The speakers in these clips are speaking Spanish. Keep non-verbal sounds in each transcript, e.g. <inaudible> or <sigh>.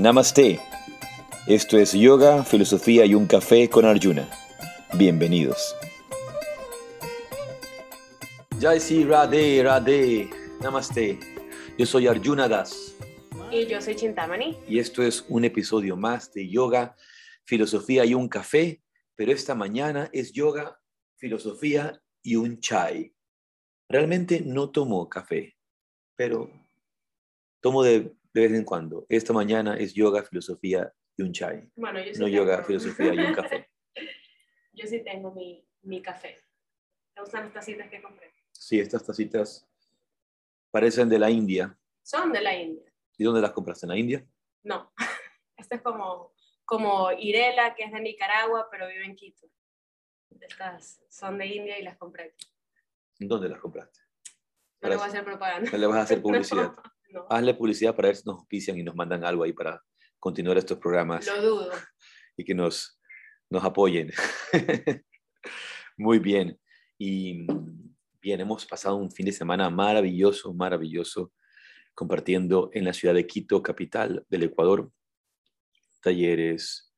Namaste. Esto es Yoga, Filosofía y un Café con Arjuna. Bienvenidos. Jai Sri Radhe, Radhe. Namaste. Yo soy Arjuna Das. Y yo soy Chintamani. Y esto es un episodio más de Yoga, Filosofía y un Café. Pero esta mañana es Yoga, Filosofía y un Chai. Realmente no tomo café, pero tomo de, de vez en cuando. Esta mañana es yoga, filosofía y un chai. Bueno, yo sí No tengo- yoga, filosofía y un café. <laughs> yo sí tengo mi, mi café. ¿Te gustan las tacitas que compré? Sí, estas tacitas parecen de la India. Son de la India. ¿Y dónde las compraste? ¿En la India? No. <laughs> Esta es como, como Irela, que es de Nicaragua, pero vive en Quito. Estas son de India y las compré. aquí. ¿En dónde las compraste? No le voy a hacer propaganda. No le vas a hacer <laughs> publicidad. No, Hazle publicidad para ver si nos auspician y nos mandan algo ahí para continuar estos programas lo dudo. y que nos, nos apoyen. <laughs> Muy bien. Y bien, hemos pasado un fin de semana maravilloso, maravilloso, compartiendo en la ciudad de Quito, capital del Ecuador, talleres,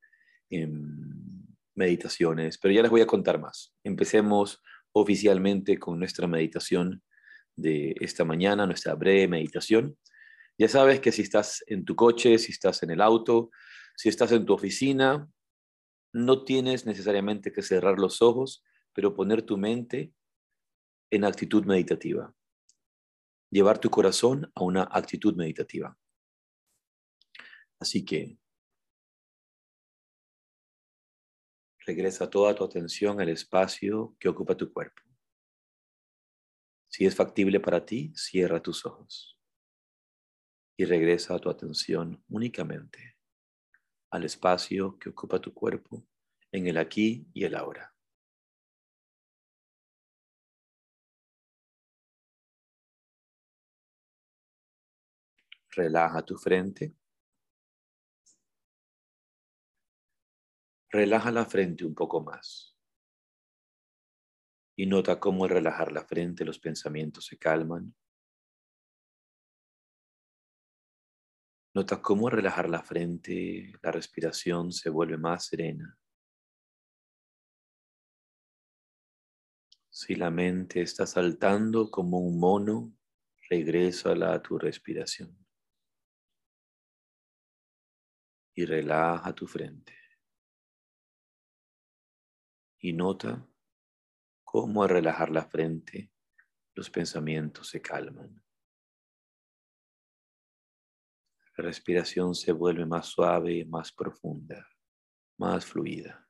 em, meditaciones, pero ya les voy a contar más. Empecemos oficialmente con nuestra meditación de esta mañana, nuestra breve meditación. Ya sabes que si estás en tu coche, si estás en el auto, si estás en tu oficina, no tienes necesariamente que cerrar los ojos, pero poner tu mente en actitud meditativa. Llevar tu corazón a una actitud meditativa. Así que regresa toda tu atención al espacio que ocupa tu cuerpo. Si es factible para ti, cierra tus ojos y regresa tu atención únicamente al espacio que ocupa tu cuerpo en el aquí y el ahora. Relaja tu frente. Relaja la frente un poco más. Y nota cómo al relajar la frente los pensamientos se calman. Nota cómo al relajar la frente la respiración se vuelve más serena. Si la mente está saltando como un mono, regrésala a tu respiración. Y relaja tu frente. Y nota cómo al relajar la frente los pensamientos se calman. La respiración se vuelve más suave, más profunda, más fluida.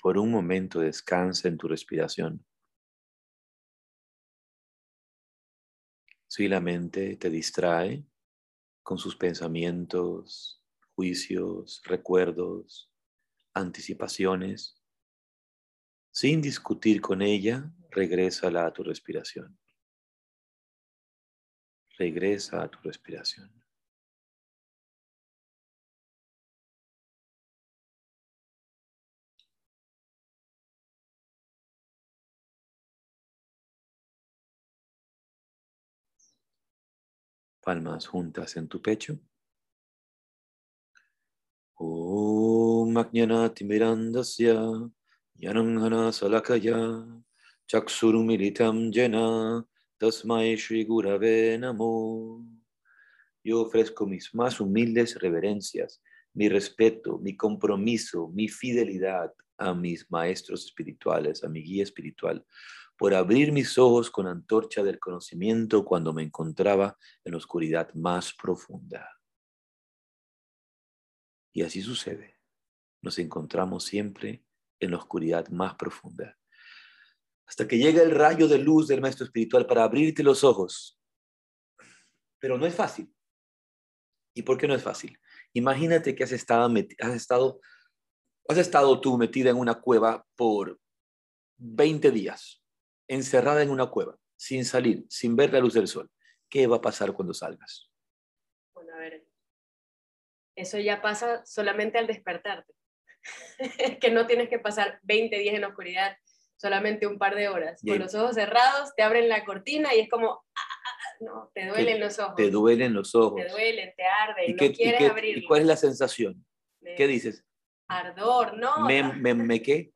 Por un momento descansa en tu respiración. Si la mente te distrae con sus pensamientos, juicios, recuerdos, anticipaciones, sin discutir con ella, regrésala a tu respiración. Regresa a tu respiración. Palmas juntas en tu pecho. Om Ajnanati Mirandasya Yananghana Salakaya Chaksurumilitam Jena Tasmai Shri Gurave Namo. Yo ofrezco mis más humildes reverencias, mi respeto, mi compromiso, mi fidelidad a mis maestros espirituales, a mi guía espiritual, por abrir mis ojos con antorcha del conocimiento cuando me encontraba en la oscuridad más profunda. Y así sucede. Nos encontramos siempre en la oscuridad más profunda. Hasta que llega el rayo de luz del maestro espiritual para abrirte los ojos. Pero no es fácil. ¿Y por qué no es fácil? Imagínate que has estado, has estado, has estado tú metida en una cueva por 20 días, encerrada en una cueva, sin salir, sin ver la luz del sol. ¿qué va a pasar cuando salgas? Bueno, a ver, eso ya pasa solamente al despertarte. <laughs> que no tienes que pasar 20 días en oscuridad, solamente un par de horas. Con los ojos cerrados, te abren la cortina y es como, ah, ah, ah", no, te duelen los ojos. Te duelen los ojos. Te duelen, te arden, no quieres abrir. ¿Y cuál es la sensación? ¿Qué dices? Ardor, ¿no? ¿Me, me, me qué?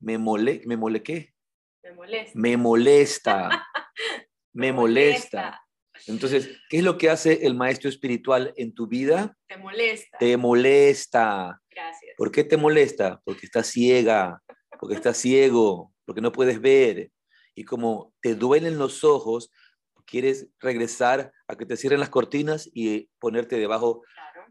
¿Me mole, me mole qué? Me molesta. Me molesta. <laughs> me molesta. Entonces, ¿qué es lo que hace el maestro espiritual en tu vida? Te molesta. Te molesta. Gracias. ¿Por qué te molesta? Porque estás ciega, porque estás ciego, porque no puedes ver. Y como te duelen los ojos, quieres regresar a que te cierren las cortinas y ponerte debajo,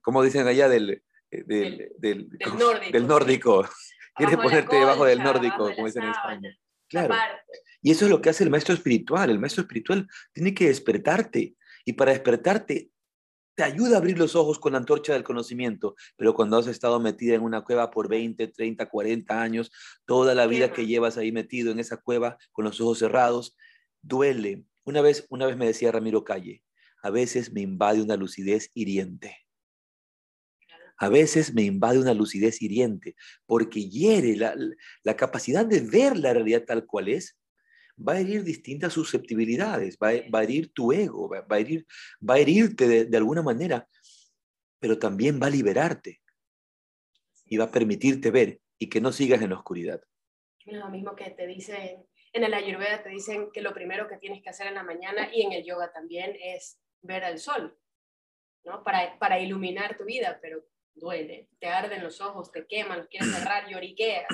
como dicen allá, del, eh, del, del, nórdico. <laughs> Quieres ponerte debajo del nórdico, como dicen en España. Claro. Y eso es lo que hace el maestro espiritual. El maestro espiritual tiene que despertarte. Y para despertarte, te ayuda a abrir los ojos con la antorcha del conocimiento. Pero cuando has estado metida en una cueva por 20, 30, 40 años, toda la vida que llevas ahí metido en esa cueva con los ojos cerrados, duele. Una vez, una vez me decía Ramiro Calle, a veces me invade una lucidez hiriente. A veces me invade una lucidez hiriente porque hiere la, la capacidad de ver la realidad tal cual es va a herir distintas susceptibilidades, va a, herir tu ego, va, a, herir, va a herirte de, alguna manera, pero también va a liberarte y va a permitirte ver y que no sigas en la oscuridad. Lo mismo que te dicen, en el Ayurveda te dicen que lo primero que tienes que hacer en la mañana y en el yoga también es ver al sol, ¿no? Para, para iluminar tu vida, pero duele, te arden los ojos, te queman, quieres <clears throat> cerrar, lloriqueas.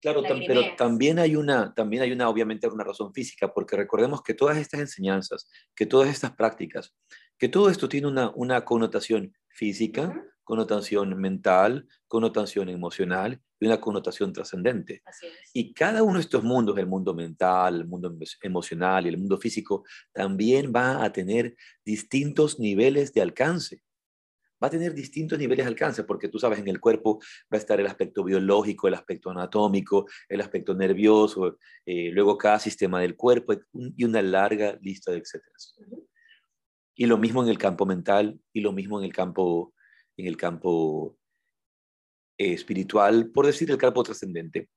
Claro, pero también hay una, también hay una, obviamente, una razón física, porque recordemos que todas estas enseñanzas, que todas estas prácticas, que todo esto tiene una, una connotación física, connotación mental, connotación emocional y una connotación trascendente. Y cada uno de estos mundos, el mundo mental, el mundo emocional y el mundo físico, también va a tener distintos niveles de alcance va a tener distintos niveles de alcance, porque tú sabes, en el cuerpo va a estar el aspecto biológico, el aspecto anatómico, el aspecto nervioso, eh, luego cada sistema del cuerpo y una larga lista de etcétera. Y lo mismo en el campo mental y lo mismo en el campo, en el campo eh, espiritual, por decir el campo trascendente.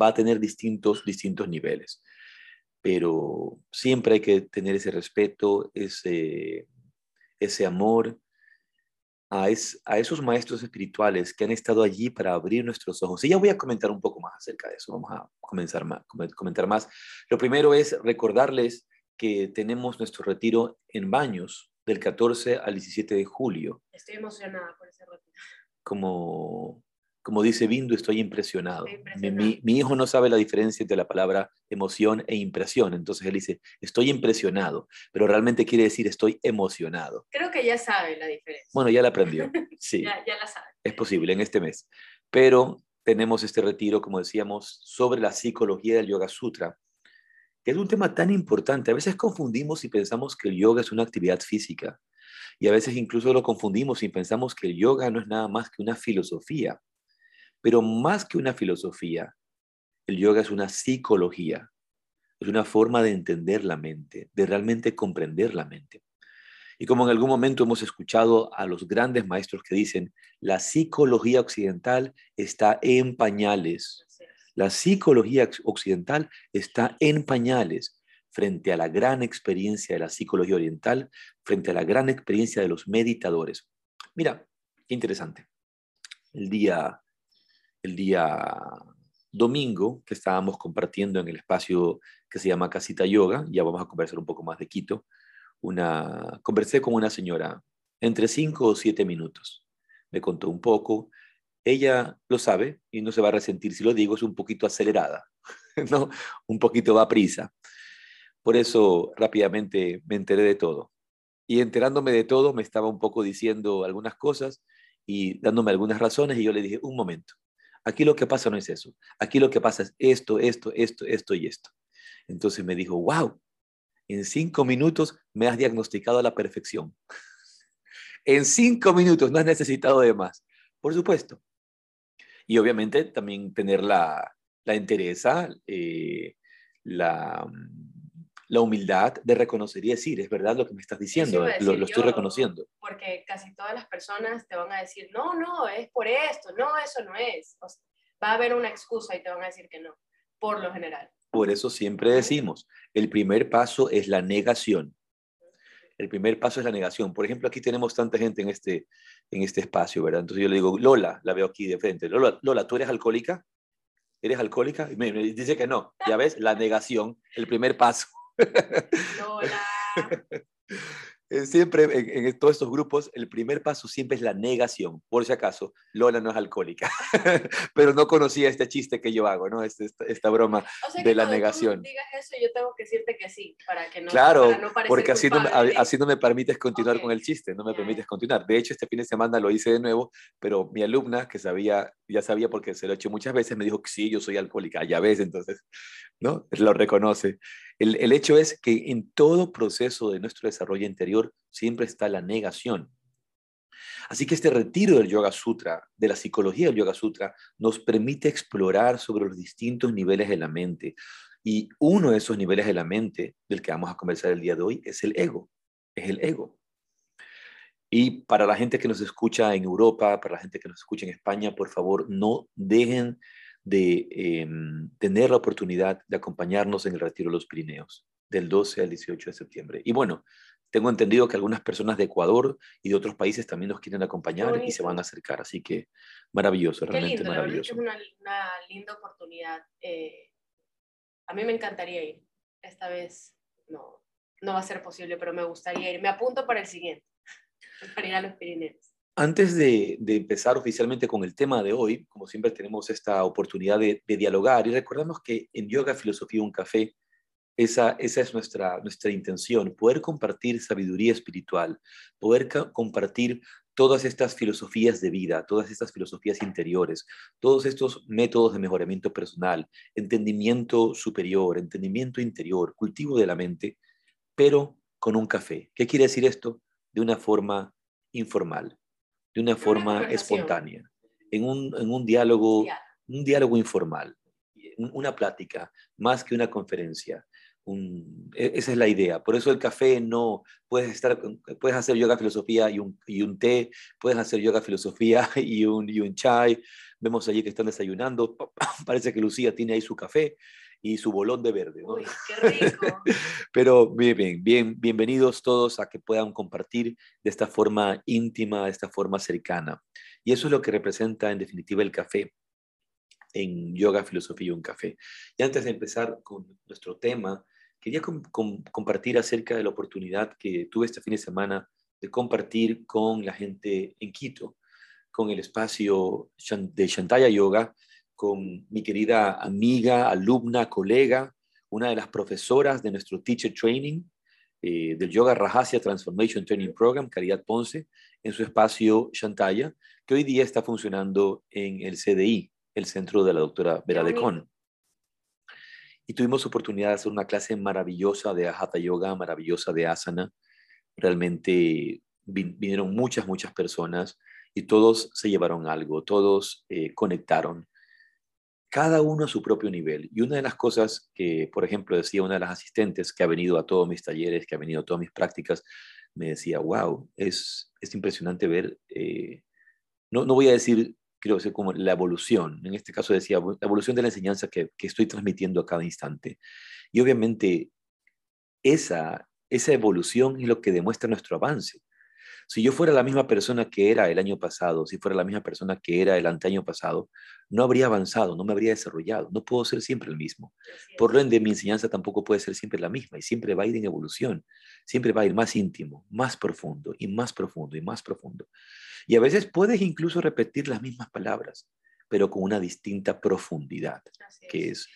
Va a tener distintos, distintos niveles. Pero siempre hay que tener ese respeto, ese, ese amor, a, esos maestros espirituales que han estado allí para abrir nuestros ojos. Y ya voy a comentar un poco más acerca de eso. Vamos a comenzar más, comentar más. Lo primero es recordarles que tenemos nuestro retiro en Baños del 14 al 17 de julio. Estoy emocionada por ese retiro. Como como dice Bindu, estoy impresionado. Mi, hijo no sabe la diferencia entre la palabra emoción e impresión, entonces él dice, estoy impresionado, pero realmente quiere decir estoy emocionado. Creo que ya sabe la diferencia. Bueno, ya la aprendió, <laughs> sí. ya, ya la sabe. Es posible en este mes. Pero tenemos este retiro, como decíamos, sobre la psicología del Yoga Sutra, que es un tema tan importante. A veces confundimos y pensamos que el yoga es una actividad física. Y a veces incluso lo confundimos y pensamos que el yoga no es nada más que una filosofía. Pero más que una filosofía, el yoga es una psicología, es una forma de entender la mente, de realmente comprender la mente. Y como en algún momento hemos escuchado a los grandes maestros que dicen, la psicología occidental está en pañales. La psicología occidental está en pañales frente a la gran experiencia de la psicología oriental, frente a la gran experiencia de los meditadores. Mira, qué interesante. El día el día domingo que estábamos compartiendo en el espacio que se llama Casita Yoga, ya vamos a conversar un poco más de Quito, una, conversé con una señora entre cinco o siete minutos. Me contó un poco. Ella lo sabe y no se va a resentir si lo digo, es un poquito acelerada, <laughs> ¿no? Un poquito va a prisa. Por eso rápidamente me enteré de todo. Y enterándome de todo, me estaba un poco diciendo algunas cosas y dándome algunas razones y yo le dije, un momento, Aquí lo que pasa no es eso. Aquí lo que pasa es esto, esto, esto, esto y esto. Entonces me dijo, wow, en cinco minutos me has diagnosticado a la perfección. <laughs> en cinco minutos no has necesitado de más. Por supuesto. Y obviamente también tener la, la entereza, eh, la, la humildad de reconocer y decir, es verdad lo que me estás diciendo, lo, estoy reconociendo. Porque casi todas las personas te van a decir, no, no, es por esto, no, eso no es. va a haber una excusa y te van a decir que no, por lo general. Por eso siempre decimos, el primer paso es la negación. El primer paso es la negación. Por ejemplo, aquí tenemos tanta gente en este, en este espacio, ¿verdad? Entonces yo le digo, Lola, la veo aquí de frente. Lola, Lola ¿tú eres alcohólica? ¿Eres alcohólica? Y me, dice que no. Ya ves, la negación, el primer paso. Lola. <laughs> Eh, siempre en, todos estos grupos, el primer paso siempre es la negación. Por si acaso, Lola no es alcohólica, <laughs> pero no conocía este chiste que yo hago, ¿no? Este, esta, broma de la negación. Tú digas eso, yo tengo que decirte que sí, para que no. Claro, porque así no, así no, me permites continuar con el chiste, no me permites continuar. De hecho, este fin de semana lo hice de nuevo, pero mi alumna, que sabía, ya sabía porque se lo he hecho muchas veces, me dijo que sí, yo soy alcohólica. Ya ves, entonces, ¿no? Lo reconoce. El, hecho es que en todo proceso de nuestro desarrollo interior siempre está la negación. Así que este retiro del Yoga Sutra, de la psicología del Yoga Sutra, nos permite explorar sobre los distintos niveles de la mente. Y uno de esos niveles de la mente del que vamos a conversar el día de hoy es el ego. Es el ego. Y para la gente que nos escucha en Europa, para la gente que nos escucha en España, por favor, no dejen de em, tener la oportunidad de acompañarnos en el Retiro de los Pirineos, del 12 al 18 de septiembre. Y bueno, tengo entendido que algunas personas de Ecuador y de otros países también nos quieren acompañar y se van a acercar, así que maravilloso, realmente maravilloso. es una, linda oportunidad. Eh, a mí me encantaría ir. Esta vez no, no va a ser posible, pero me gustaría ir. Me apunto para el siguiente, <laughs> para ir a los Pirineos. Antes de, empezar oficialmente con el tema de hoy, como siempre tenemos esta oportunidad de, dialogar y recordamos que en Yoga Filosofía Un Café, esa, esa es nuestra, nuestra intención, poder compartir sabiduría espiritual, poder compartir todas estas filosofías de vida, todas estas filosofías interiores, todos estos métodos de mejoramiento personal, entendimiento superior, entendimiento interior, cultivo de la mente, pero con un café. ¿Qué quiere decir esto? De una forma informal de una forma espontánea, en un, en un diálogo, un diálogo informal, una plática, más que una conferencia. E, esa es la idea. Por eso el café no, puedes, estar, puedes hacer yoga filosofía y un, y un té, puedes hacer yoga filosofía <laughs> y un, y un chai. Vemos allí que están desayunando. <laughs> Parece que Lucía tiene ahí su café y su bolón de verde. Uy, qué rico. <laughs> Pero bien, bien, bien, bienvenidos todos a que puedan compartir de esta forma íntima, de esta forma cercana. Y eso es lo que representa en definitiva el café en Yoga, Filosofía y un Café. Y antes de empezar con nuestro tema, quería compartir acerca de la oportunidad que tuve este fin de semana de compartir con la gente en Quito, con el espacio de Shantaya Yoga, con mi querida amiga, alumna, colega, una de las profesoras de nuestro Teacher Training eh, del Yoga Rajasya Transformation Training Program, Caridad Ponce, en su espacio Shantaya, que hoy día está funcionando en el CDI, el centro de la doctora Vera Decon. Y tuvimos oportunidad de hacer una clase maravillosa de Hatha Yoga, maravillosa de Asana. Realmente vinieron muchas, muchas personas y todos se llevaron algo, todos eh, conectaron cada uno a su propio nivel. Y una de las cosas que, por ejemplo, decía una de las asistentes que ha venido a todos mis talleres, que ha venido a todas mis prácticas, me decía, wow, es, es impresionante ver, eh, no, no voy a decir, creo que como la evolución, en este caso decía, la evolución de la enseñanza que, que estoy transmitiendo a cada instante. Y obviamente esa, esa evolución es lo que demuestra nuestro avance. Si yo fuera la misma persona que era el año pasado, si fuera la misma persona que era el anteaño pasado, no habría avanzado, no me habría desarrollado. No puedo ser siempre el mismo. Por lo ende, mi enseñanza tampoco puede ser siempre la misma y siempre va a ir en evolución. Siempre va a ir más íntimo, más profundo y más profundo y más profundo. Y a veces puedes incluso repetir las mismas palabras, pero con una distinta profundidad, que es,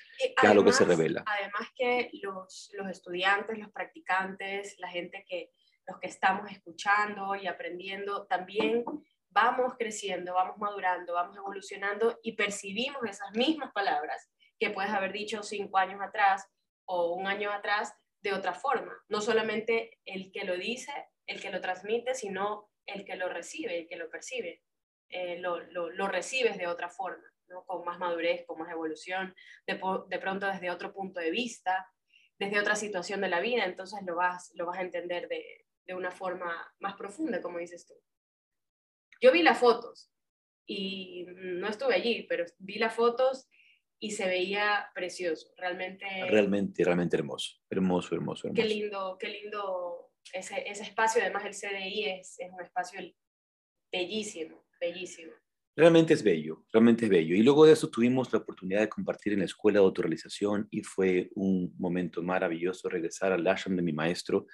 lo que se revela. Además que los, los estudiantes, los practicantes, la gente que los que estamos escuchando y aprendiendo, también vamos creciendo, vamos madurando, vamos evolucionando y percibimos esas mismas palabras que puedes haber dicho cinco años atrás o un año atrás de otra forma. No solamente el que lo dice, el que lo transmite, sino el que lo recibe, el que lo percibe. Eh, lo, lo, recibes de otra forma, ¿no? con más madurez, con más evolución, de, de pronto desde otro punto de vista, desde otra situación de la vida, entonces lo vas, lo vas a entender de, de una forma más profunda, como dices tú. Yo vi las fotos y no estuve allí, pero vi las fotos y se veía precioso, realmente. Realmente, realmente hermoso, hermoso, hermoso, hermoso. Qué lindo, qué lindo ese, ese espacio, además el CDI es, es un espacio bellísimo, bellísimo. Realmente es bello, realmente es bello. Y luego de eso tuvimos la oportunidad de compartir en la escuela de autorrealización y fue un momento maravilloso regresar al ashram de mi maestro,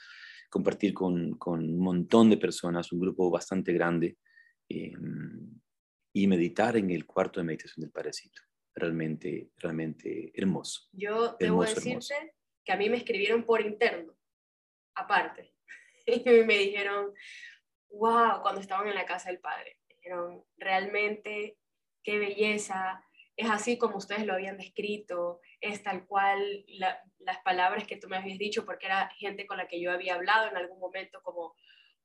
compartir con, con un montón de personas, un grupo bastante grande, eh, y meditar en el cuarto de meditación del Parecito. Realmente, realmente hermoso. Yo debo decirte que a mí me escribieron por interno, aparte, <laughs> y me dijeron, wow, cuando estaban en la casa del Padre dijeron, realmente, qué belleza, es así como ustedes lo habían descrito, es tal cual las palabras que tú me habías dicho, porque era gente con la que yo había hablado en algún momento, como,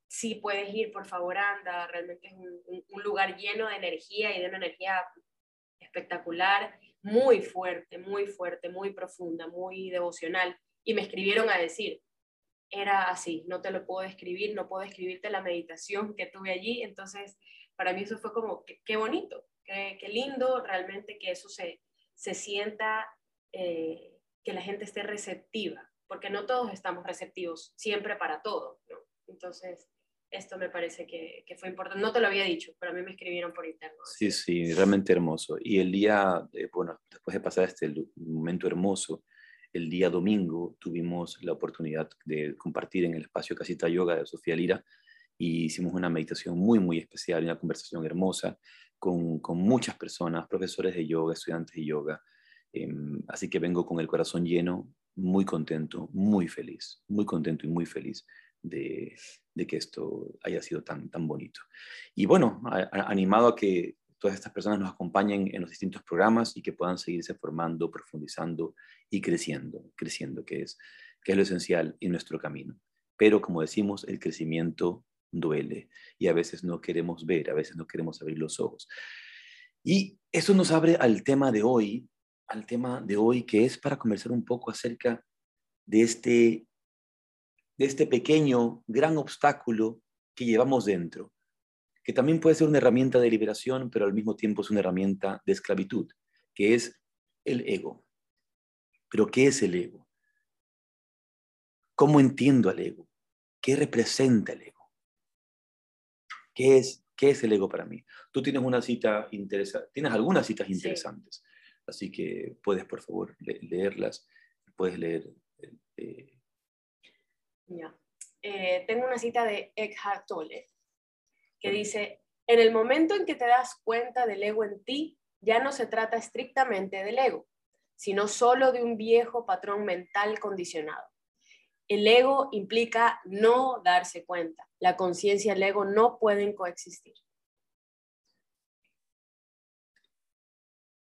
si puedes ir, por favor, anda, realmente es un, un lugar lleno de energía y de una energía espectacular, muy fuerte, muy fuerte, muy profunda, muy devocional. Y me escribieron a decir, era así, no te lo puedo describir, no puedo describirte la meditación que tuve allí, entonces para mí eso fue como, qué, bonito, qué, lindo realmente que eso se, se sienta, eh, que la gente esté receptiva, porque no todos estamos receptivos siempre para todo, ¿no? Entonces, esto me parece que, que, fue importante. No te lo había dicho, pero a mí me escribieron por interno. Sí, sí, realmente hermoso. Y el día, bueno, después de pasar este momento hermoso, el día domingo tuvimos la oportunidad de compartir en el espacio Casita Yoga de Sofía Lira y hicimos una meditación muy, muy especial, una conversación hermosa con, muchas personas, profesores de yoga, estudiantes de yoga. Em, así que vengo con el corazón lleno, muy contento, muy feliz, muy contento y muy feliz de, de que esto haya sido tan, tan bonito. Y bueno, animado a que todas estas personas nos acompañen en los distintos programas y que puedan seguirse formando, profundizando y creciendo, creciendo, que es, que es lo esencial en nuestro camino. Pero como decimos, el crecimiento duele y a veces no queremos ver, a veces no queremos abrir los ojos. Y eso nos abre al tema de hoy, al tema de hoy que es para conversar un poco acerca de este, de este pequeño, gran obstáculo que llevamos dentro, que también puede ser una herramienta de liberación, pero al mismo tiempo es una herramienta de esclavitud, que es el ego. Pero ¿qué es el ego? ¿Cómo entiendo al ego? ¿Qué representa el ego? ¿Qué es, qué es el ego para mí? Tú tienes una cita interesante, tienes algunas citas interesantes, así que puedes, por favor, leerlas. Puedes leer. Eh, ya. Eh, tengo una cita de Eckhart Tolle que dice, en el momento en que te das cuenta del ego en ti, ya no se trata estrictamente del ego, sino solo de un viejo patrón mental condicionado. El ego implica no darse cuenta. La conciencia y el ego no pueden coexistir.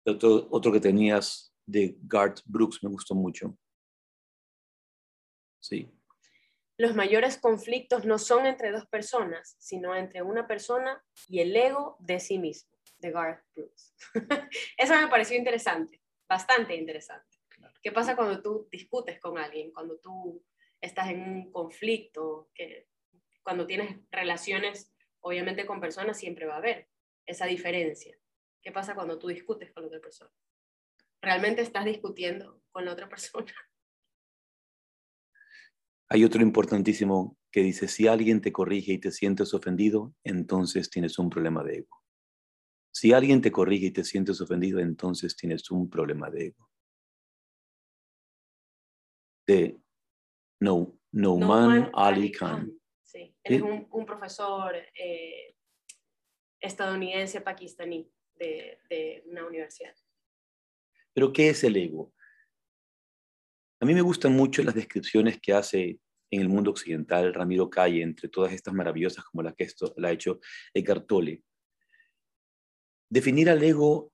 Otro, otro que tenías de Garth Brooks me gustó mucho. Sí. Los mayores conflictos no son entre dos personas, sino entre una persona y el ego de sí mismo, de Garth Brooks. <laughs> Eso me pareció interesante, bastante interesante. ¿Qué pasa cuando tú discutes con alguien, cuando tú estás en un conflicto, que cuando tienes relaciones, obviamente con personas siempre va a haber esa diferencia. ¿Qué pasa cuando tú discutes con otra persona? ¿Realmente estás discutiendo con la otra persona? <laughs> Hay otro importantísimo que dice, si alguien te corrige y te sientes ofendido, entonces tienes un problema de ego. Si alguien te corrige y te sientes ofendido, entonces tienes un problema de ego. De no, Nouman Ali Khan. Sí, él es un, profesor eh, estadounidense pakistaní de, de una universidad. Pero ¿qué es el ego? A mí me gustan mucho las descripciones que hace en el mundo occidental Ramiro Calle, entre todas estas maravillosas como la que esto, la ha hecho Eckhart Tolle. Definir al ego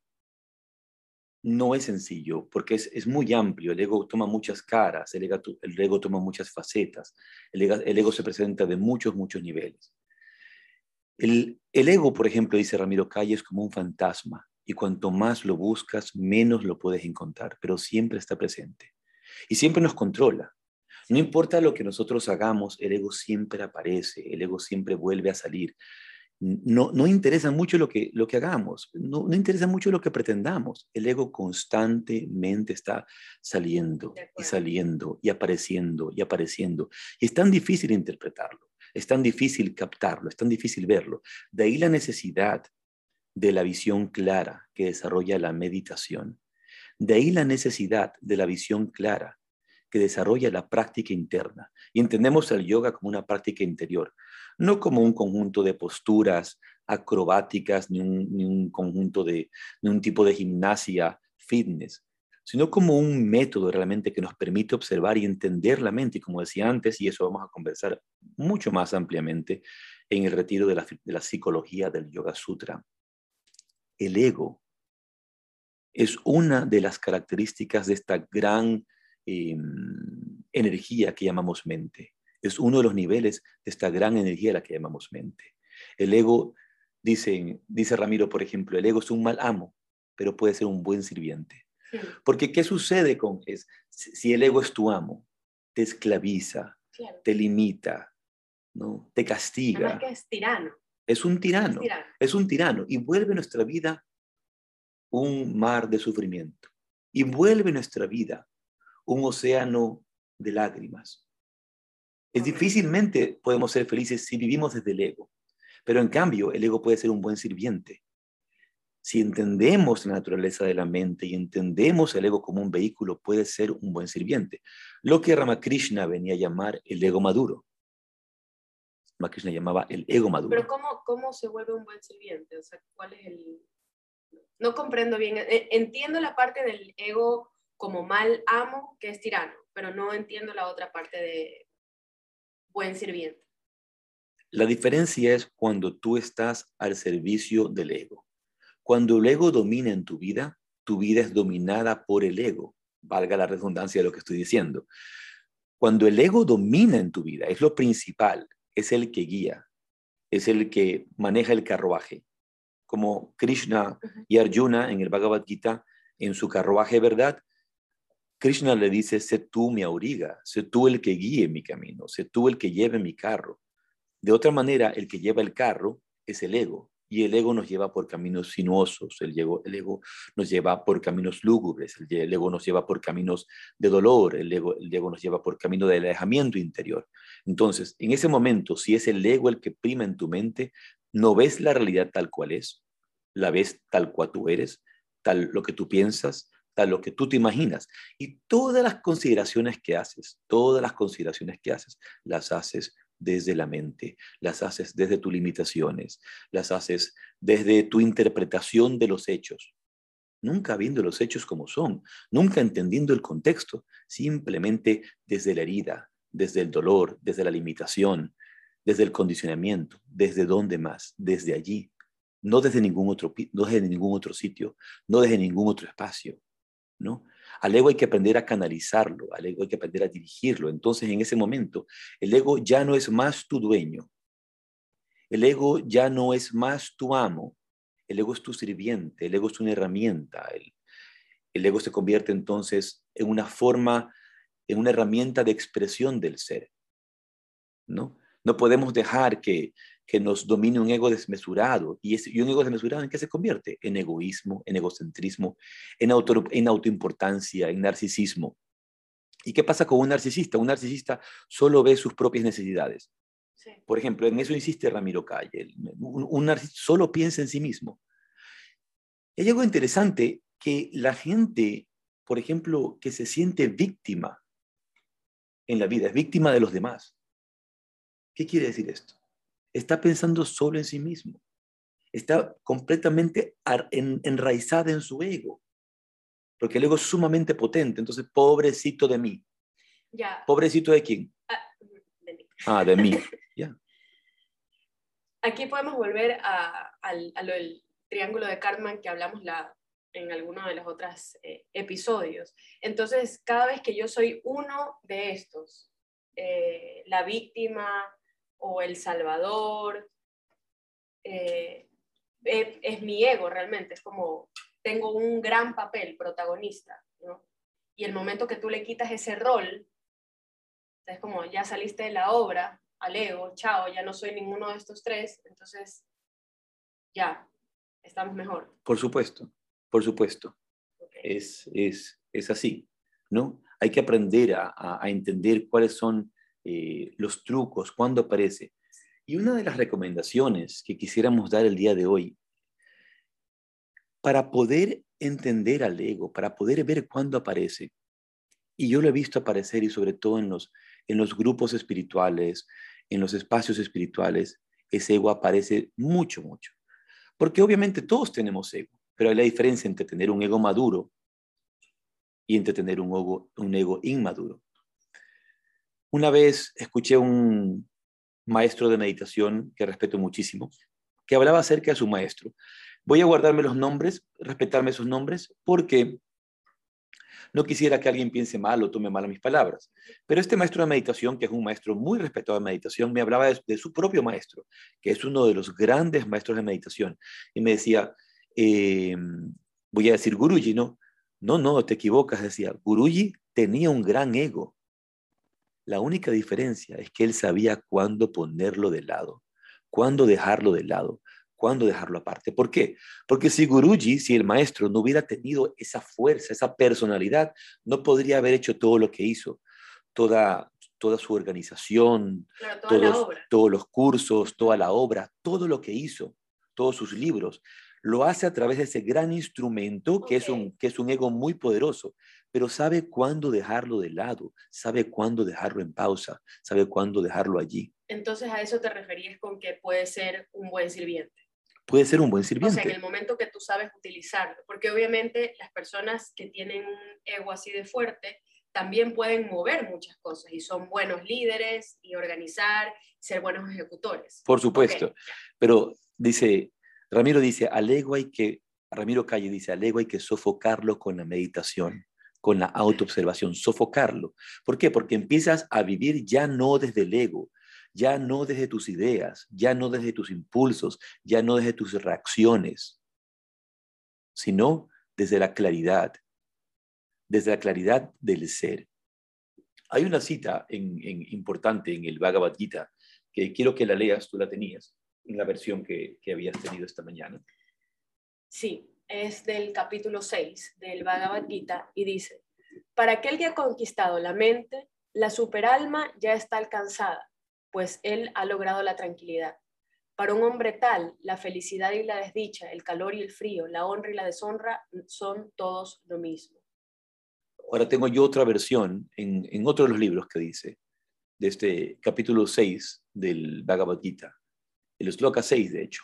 no es sencillo porque es, muy amplio. El ego toma muchas caras, el ego, toma muchas facetas, el ego, el ego, se presenta de muchos, muchos niveles. El, el ego, por ejemplo, dice Ramiro Calle, es como un fantasma y cuanto más lo buscas, menos lo puedes encontrar, pero siempre está presente. y siempre nos controla. No importa lo que nosotros hagamos, el ego siempre aparece, el ego siempre vuelve a salir. No, no interesa mucho lo que, lo que hagamos, no, no interesa mucho lo que pretendamos. El ego constantemente está saliendo y saliendo y apareciendo y apareciendo. Y es tan difícil interpretarlo, es tan difícil captarlo, es tan difícil verlo. De ahí la necesidad de la visión clara que desarrolla la meditación. De ahí la necesidad de la visión clara que desarrolla la práctica interna. Y entendemos el yoga como una práctica interior, no como un conjunto de posturas acrobáticas ni un, conjunto de un tipo de gimnasia fitness, sino como un método realmente que nos permite observar y entender la mente. Y como decía antes, y eso vamos a conversar mucho más ampliamente en el retiro de la, de la psicología del Yoga Sutra. El ego es una de las características de esta gran Em, energía que llamamos mente. Es uno de los niveles de esta gran energía la que llamamos mente. El ego, dice, dice Ramiro, por ejemplo, el ego es un mal amo, pero puede ser un buen sirviente. Porque ¿qué sucede con es, si el ego es tu amo? Te esclaviza, te limita, ¿no? te castiga. es tirano. Es un tirano, es un tirano y vuelve nuestra vida un mar de sufrimiento. Y vuelve nuestra vida un océano de lágrimas. Es difícilmente podemos ser felices si vivimos desde el ego, pero en cambio el ego puede ser un buen sirviente. Si entendemos la naturaleza de la mente y entendemos el ego como un vehículo, puede ser un buen sirviente. Lo que Ramakrishna venía a llamar el ego maduro. Ramakrishna llamaba el ego maduro. Pero ¿cómo, cómo se vuelve un buen sirviente? O sea, ¿cuál es el...? No comprendo bien. E, entiendo la parte del ego como mal amo que es tirano, pero no entiendo la otra parte de buen sirviente. La diferencia es cuando tú estás al servicio del ego. Cuando el ego domina en tu vida, tu vida es dominada por el ego, valga la redundancia de lo que estoy diciendo. Cuando el ego domina en tu vida, es lo principal, es el que guía, es el que maneja el carruaje. Como Krishna y Arjuna en el Bhagavad Gita, en su carruaje verdad, Krishna le dice, sé tú mi auriga, sé tú el que guíe mi camino, sé tú el que lleve mi carro. De otra manera, el que lleva el carro es el ego, y el ego nos lleva por caminos sinuosos, el ego, el ego nos lleva por caminos lúgubres, el, ego nos lleva por caminos de dolor, el ego, el ego nos lleva por camino de alejamiento interior. Entonces, en ese momento, si es el ego el que prima en tu mente, no ves la realidad tal cual es, la ves tal cual tú eres, tal lo que tú piensas, lo que tú te imaginas. Y todas las consideraciones que haces, todas las consideraciones que haces, las haces desde la mente, las haces desde tus limitaciones, las haces desde tu interpretación de los hechos. Nunca viendo los hechos como son, nunca entendiendo el contexto, simplemente desde la herida, desde el dolor, desde la limitación, desde el condicionamiento, desde dónde más, desde allí, no desde ningún otro, no desde ningún otro sitio, no desde ningún otro espacio. ¿No? Al ego hay que aprender a canalizarlo, al ego hay que aprender a dirigirlo. Entonces, en ese momento, el ego ya no es más tu dueño. El ego ya no es más tu amo. El ego es tu sirviente, el ego es una herramienta. El, el ego se convierte entonces en una forma, en una herramienta de expresión del ser. ¿no? No podemos dejar que, que nos domine un ego desmesurado. ¿Y, ese, un ego desmesurado en qué se convierte? En egoísmo, en egocentrismo, en, auto, en autoimportancia, en narcisismo. ¿Y qué pasa con un narcisista? Un narcisista solo ve sus propias necesidades. Por ejemplo, en eso insiste Ramiro Calle. Un, un narcisista solo piensa en sí mismo. hay algo interesante que la gente, por ejemplo, que se siente víctima en la vida, es víctima de los demás. ¿Qué quiere decir esto? Está pensando solo en sí mismo. Está completamente enraizada en su ego. Porque el ego es sumamente potente. Entonces, pobrecito de mí. Ya. ¿Pobrecito de quién? Ah, de mí. Ah, de mí. <laughs> Ya. Aquí podemos volver a, lo del triángulo de Cartman que hablamos la, en alguno de los otros eh, episodios. Entonces, cada vez que yo soy uno de estos, eh, la víctima, o El Salvador. Eh, es, mi ego realmente, es como tengo un gran papel protagonista, ¿no? y el momento que tú le quitas ese rol, es como ya saliste de la obra al ego, chao, ya no soy ninguno de estos tres, entonces ya, estamos mejor. Por supuesto, por supuesto. Es, es, es, así, ¿no? Hay que aprender a, a, entender cuáles son eh, los trucos, cuándo aparece. Y una de las recomendaciones que quisiéramos dar el día de hoy, para poder entender al ego, para poder ver cuándo aparece, y yo lo he visto aparecer y sobre todo en los, en los grupos espirituales, en los espacios espirituales, ese ego aparece mucho, mucho. Porque obviamente todos tenemos ego, pero hay la diferencia entre tener un ego maduro y entre tener un ego, un ego inmaduro. Una vez escuché un maestro de meditación que respeto muchísimo, que hablaba acerca de su maestro. Voy a guardarme los nombres, respetarme esos nombres, porque no quisiera que alguien piense mal o tome mal a mis palabras. Pero este maestro de meditación, que es un maestro muy respetado de meditación, me hablaba de, su propio maestro, que es uno de los grandes maestros de meditación. Y me decía, eh, voy a decir Guruji, ¿no? No, no, te equivocas, decía. Guruji tenía un gran ego. La única diferencia es que él sabía cuándo ponerlo de lado, cuándo dejarlo de lado, cuándo dejarlo aparte. ¿Por qué? Porque si Guruji, si el maestro no hubiera tenido esa fuerza, esa personalidad, no podría haber hecho todo lo que hizo, toda, toda su organización, todos, todos los cursos, toda la obra, todo lo que hizo, todos sus libros. Lo hace a través de ese gran instrumento que, es un, que es un ego muy poderoso, pero sabe cuándo dejarlo de lado, sabe cuándo dejarlo en pausa, sabe cuándo dejarlo allí. Entonces a eso te referías con que puede ser un buen sirviente puede ser un buen sirviente. O sea, en el momento que tú sabes utilizarlo, porque obviamente las personas que tienen un ego así de fuerte también pueden mover muchas cosas y son buenos líderes y organizar, ser buenos ejecutores. Por supuesto, pero dice, Ramiro dice, al ego hay que, Ramiro Calle dice, al ego hay que sofocarlo con la meditación con la autoobservación, sofocarlo. ¿Por qué? Porque empiezas a vivir ya no desde el ego, ya no desde tus ideas, ya no desde tus impulsos, ya no desde tus reacciones, sino desde la claridad, desde la claridad del ser. Hay una cita importante en el Bhagavad Gita que quiero que la leas, tú la tenías en la versión que, que habías tenido esta mañana. Sí, es del capítulo 6 del Bhagavad Gita y dice, para aquel que ha conquistado la mente, la superalma ya está alcanzada pues él ha logrado la tranquilidad. Para un hombre tal, la felicidad y la desdicha, el calor y el frío, la honra y la deshonra son todos lo mismo. Ahora tengo yo otra versión en, en otro de los libros que dice, de este capítulo 6 del Bhagavad Gita, el sloka 6 de hecho,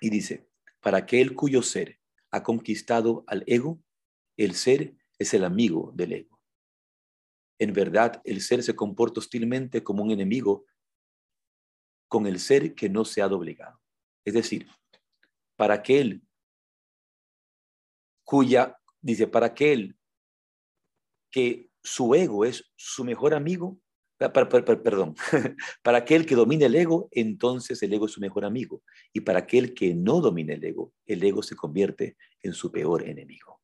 y dice, para aquel cuyo ser ha conquistado al ego, el ser es el amigo del ego. En verdad, el ser se comporta hostilmente como un enemigo con el ser que no se ha doblegado. Es decir, para aquel cuya, dice, para aquel que su ego es su mejor amigo, perdón, <laughs> para aquel que domina el ego, entonces el ego es su mejor amigo. Y para aquel que no domina el ego, el ego se convierte en su peor enemigo.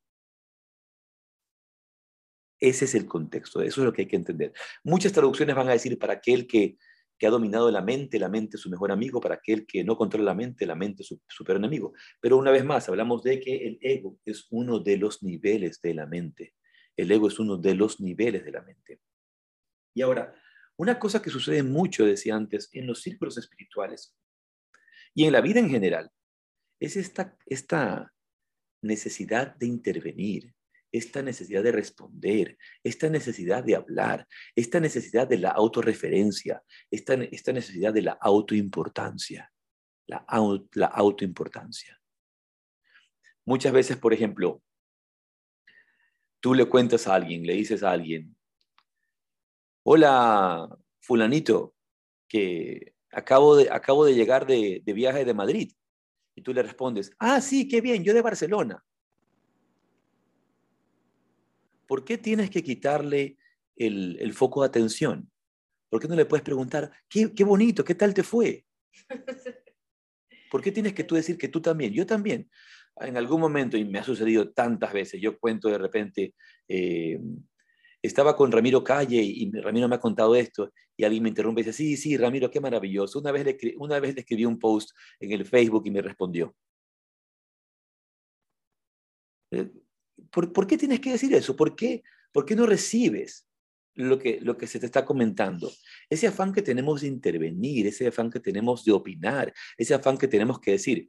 Ese es el contexto, eso es lo que hay que entender. Muchas traducciones van a decir para aquel que, ha dominado la mente, la mente es su mejor amigo, para aquel que no controla la mente, la mente es su, su peor enemigo. Pero una vez más, hablamos de que el ego es uno de los niveles de la mente. El ego es uno de los niveles de la mente. Y ahora, una cosa que sucede mucho, decía antes, en los círculos espirituales y en la vida en general, es esta, esta necesidad de intervenir, esta necesidad de responder, esta necesidad de hablar, esta necesidad de la autorreferencia, esta, esta necesidad de la autoimportancia, la, la autoimportancia. Muchas veces, por ejemplo, tú le cuentas a alguien, le dices a alguien, hola, fulanito, que acabo de, acabo de llegar de, viaje de Madrid. Y tú le respondes, ah, sí, qué bien, yo de Barcelona. ¿por qué tienes que quitarle el, foco de atención? ¿Por qué no le puedes preguntar, qué, bonito, qué tal te fue? ¿Por qué tienes que tú decir que tú también? Yo también. en algún momento, y me ha sucedido tantas veces, yo cuento de repente, eh, estaba con Ramiro Calle y Ramiro me ha contado esto y alguien me interrumpe y dice, sí, sí, Ramiro, qué maravilloso. Una vez le, una vez le escribí un post en el Facebook y me respondió. Eh, ¿Por, ¿Por, qué tienes que decir eso? ¿Por qué, ¿Por qué no recibes lo que, lo que se te está comentando? Ese afán que tenemos de intervenir, ese afán que tenemos de opinar, ese afán que tenemos que decir.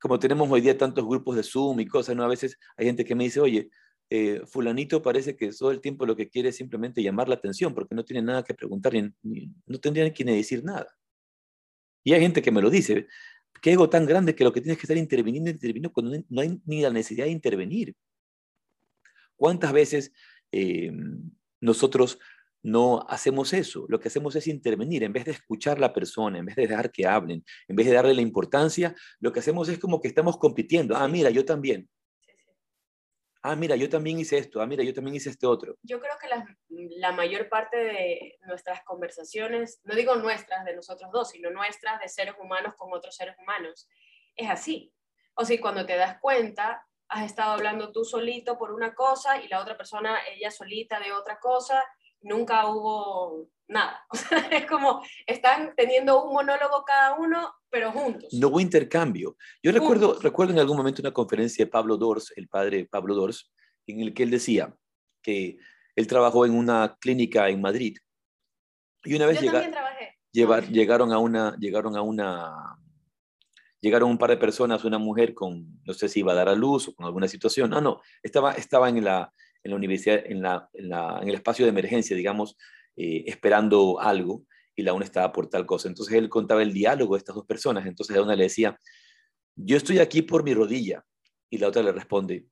Como tenemos hoy día tantos grupos de Zoom y cosas, ¿no? A veces hay gente que me dice, oye, eh, fulanito parece que todo el tiempo lo que quiere es simplemente llamar la atención porque no tiene nada que preguntar, no tendría quien decir nada. Y hay gente que me lo dice, qué ego tan grande que lo que tienes que estar interviniendo, interviniendo cuando no hay ni la necesidad de intervenir. ¿Cuántas veces eh, nosotros no hacemos eso? Lo que hacemos es intervenir, en vez de escuchar a la persona, en vez de dejar que hablen, en vez de darle la importancia, lo que hacemos es como que estamos compitiendo. Ah, mira, yo también ah, mira, yo también hice esto, ah, mira, yo también hice este otro. Yo creo que la, mayor parte de nuestras conversaciones, no digo nuestras de nosotros dos, sino nuestras de seres humanos con otros seres humanos, es así. O sea, cuando te das cuenta, has estado hablando tú solito por una cosa y la otra persona, ella solita de otra cosa, nunca hubo nada. <laughs> es como están teniendo un monólogo cada uno, pero juntos. No hubo intercambio. Yo recuerdo, recuerdo en algún momento una conferencia de Pablo Dors, el padre Pablo Dors, en el que él decía que él trabajó en una clínica en Madrid. Y una vez Yo llegaron a una, llegaron a una, llegaron un par de personas, una mujer con, no sé si iba a dar a luz o con alguna situación. No, no, estaba, estaba en la, en la universidad, en, la, en, la, en el espacio de emergencia, digamos, eh, esperando algo y la una estaba por tal cosa. Entonces él contaba el diálogo de estas dos personas. Entonces la una le decía, yo estoy aquí por mi rodilla. Y la otra le responde,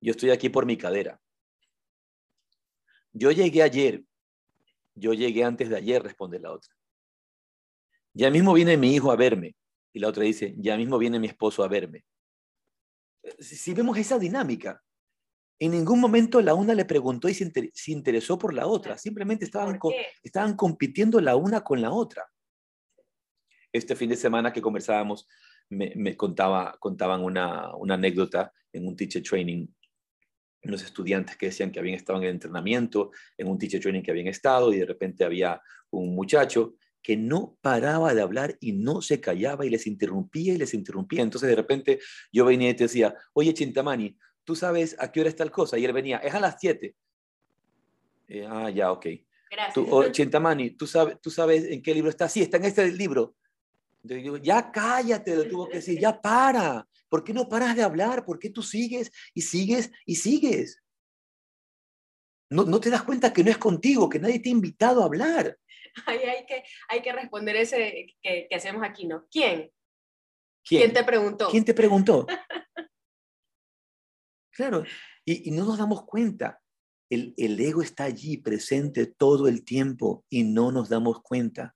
yo estoy aquí por mi cadera. Yo llegué ayer, yo llegué antes de ayer, responde la otra. Ya mismo viene mi hijo a verme. Y la otra dice, ya mismo viene mi esposo a verme. Si vemos esa dinámica, en ningún momento la una le preguntó y se, interesó por la otra, simplemente estaban, estaban compitiendo la una con la otra. Este fin de semana que conversábamos, me, contaba, contaban una, anécdota en un teacher training, unos estudiantes que decían que habían estado en el entrenamiento, en un teacher training que habían estado y de repente había un muchacho que no paraba de hablar y no se callaba y les interrumpía y les interrumpía. Entonces de repente yo venía y te decía, oye Chintamani, tú sabes a qué hora está el cosa. Y él venía, es a las 7. Eh, ah, ya, ok. Gracias. Tú, oh, Chintamani, ¿tú sabes, ¿tú sabes en qué libro está? Sí, está en este libro. Entonces digo, ya cállate, le tuvo que decir, ya para. ¿Por qué no paras de hablar? ¿Por qué tú sigues y sigues y sigues? No, no te das cuenta que no es contigo, que nadie te ha invitado a hablar. <laughs> Ahí hay que, hay que responder ese que, que hacemos aquí, ¿no? ¿Quién? ¿Quién? ¿Quién te preguntó? ¿Quién te preguntó? <laughs> Claro, y, no nos damos cuenta. El, ego está allí presente todo el tiempo y no nos damos cuenta.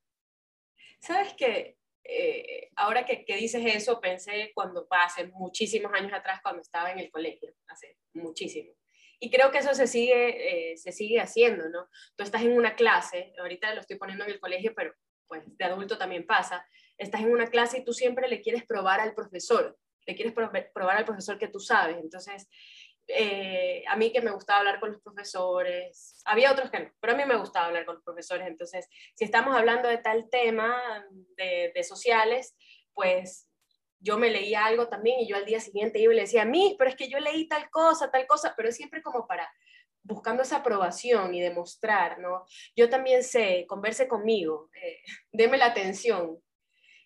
¿Sabes qué? Eh, ahora que, dices eso, pensé cuando hace muchísimos años atrás, cuando estaba en el colegio, hace muchísimo. Y creo que eso se sigue, eh, se sigue haciendo, ¿no? Tú estás en una clase, ahorita lo estoy poniendo en el colegio, pero pues de adulto también pasa, estás en una clase y tú siempre le quieres probar al profesor le quieres probar al profesor que tú sabes. Entonces, eh, a mí que me gustaba hablar con los profesores, había otros que no, pero a mí me gustaba hablar con los profesores. Entonces, si estamos hablando de tal tema de, de sociales, pues yo me leía algo también y yo al día siguiente iba y le decía, mí, pero es que yo leí tal cosa, tal cosa, pero siempre como para buscando esa aprobación y demostrar, ¿no? Yo también sé, converse conmigo, eh, <laughs> deme la atención,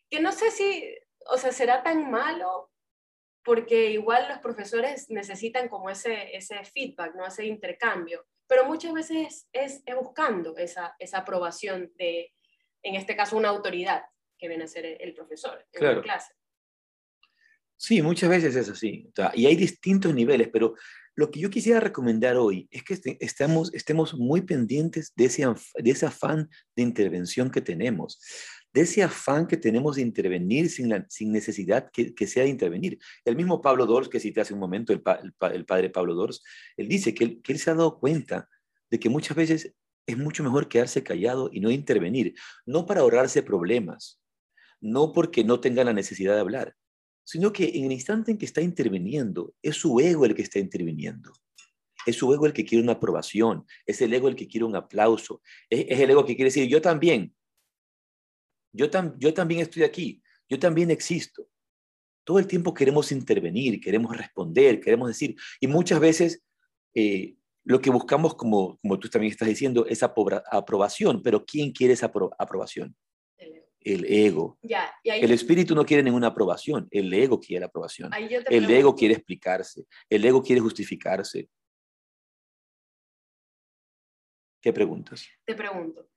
que no sé si, o sea, será tan malo porque igual los profesores necesitan como ese, ese feedback, ¿no? ese intercambio, pero muchas veces es, es, buscando esa, esa aprobación de, en este caso, una autoridad que viene a ser el, profesor en la clase. Sí, muchas veces es así. y hay distintos niveles, pero lo que yo quisiera recomendar hoy es que este, estemos, estemos muy pendientes de ese, de ese afán de intervención que tenemos de ese afán que tenemos de intervenir sin, la, sin necesidad que, sea de intervenir. El mismo Pablo Dors, que cité hace un momento, el, el, padre Pablo Dors, él dice que él, se ha dado cuenta de que muchas veces es mucho mejor quedarse callado y no intervenir, no para ahorrarse problemas, no porque no tenga la necesidad de hablar, sino que en el instante en que está interviniendo, es su ego el que está interviniendo. Es su ego el que quiere una aprobación, es el ego el que quiere un aplauso, es, el ego que quiere decir, yo también, yo, yo también estoy aquí, yo también existo. Todo el tiempo queremos intervenir, queremos responder, queremos decir, y muchas veces eh, lo que buscamos, como, como tú también estás diciendo, es aprobación, pero ¿quién quiere esa aprobación? El ego. El espíritu no quiere ninguna aprobación, el ego quiere aprobación. El ego quiere explicarse, el ego quiere justificarse. ¿Qué preguntas? Te pregunto.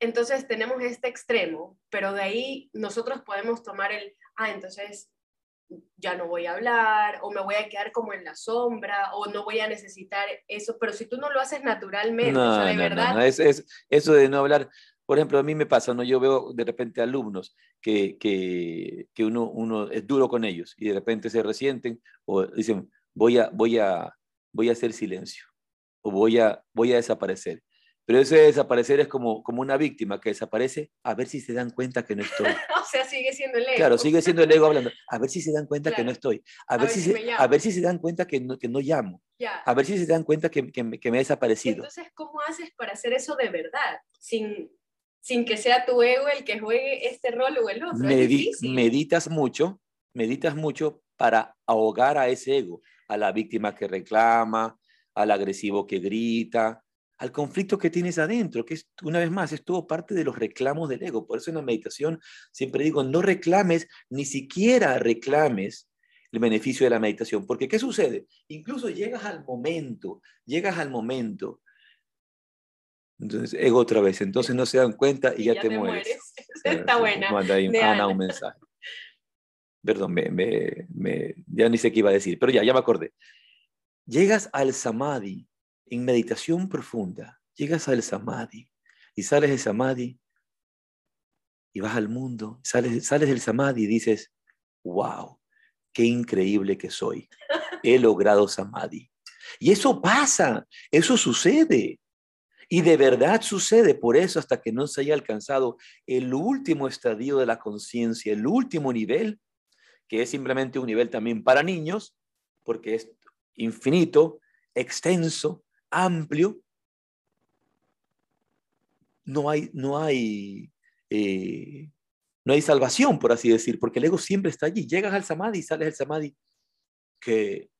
Entonces tenemos este extremo, pero de ahí nosotros podemos tomar el, ah, entonces ya no voy a hablar o me voy a quedar como en la sombra o no voy a necesitar eso, pero si tú no lo haces naturalmente, no, de no, verdad... No, es, es, eso de no hablar, por ejemplo, a mí me pasa, ¿no? Yo veo de repente alumnos que, que, que uno, uno es duro con ellos y de repente se resienten o dicen, voy a, voy a, voy a hacer silencio o voy a, voy a desaparecer. Pero ese desaparecer es como, como una víctima que desaparece a ver si se dan cuenta que no estoy. <laughs> o sea, sigue siendo el ego. Claro, sigue siendo el ego hablando. A ver si se dan cuenta que no estoy. A, ver, si, se, a ver si se dan cuenta que no, que no llamo. A ver si se dan cuenta que, que, que, me he desaparecido. Entonces, ¿cómo haces para hacer eso de verdad? Sin, sin que sea tu ego el que juegue este rol o el otro. meditas mucho, meditas mucho para ahogar a ese ego, a la víctima que reclama, al agresivo que grita, al conflicto que tienes adentro, que es, una vez más, es todo parte de los reclamos del ego. Por eso en la meditación siempre digo, no reclames, ni siquiera reclames el beneficio de la meditación, porque ¿qué sucede? Incluso llegas al momento, llegas al momento. Entonces, ego otra vez, entonces no se dan cuenta y, ya, te, mueres. <laughs> Está buena. Manda ahí Ana un mensaje. Perdón, me, me, ya ni sé qué iba a decir, pero ya, ya me acordé. Llegas al samadhi, en meditación profunda, llegas al samadhi y sales del samadhi y vas al mundo, sales, sales del samadhi y dices, wow, qué increíble que soy. He logrado samadhi. Y eso pasa, eso sucede. Y de verdad sucede, por eso hasta que no se haya alcanzado el último estadio de la conciencia, el último nivel, que es simplemente un nivel también para niños, porque es infinito, extenso, amplio, no hay, no hay, eh, no hay salvación, por así decir, porque el ego siempre está allí. Llegas al samadhi y sales del samadhi. Qué,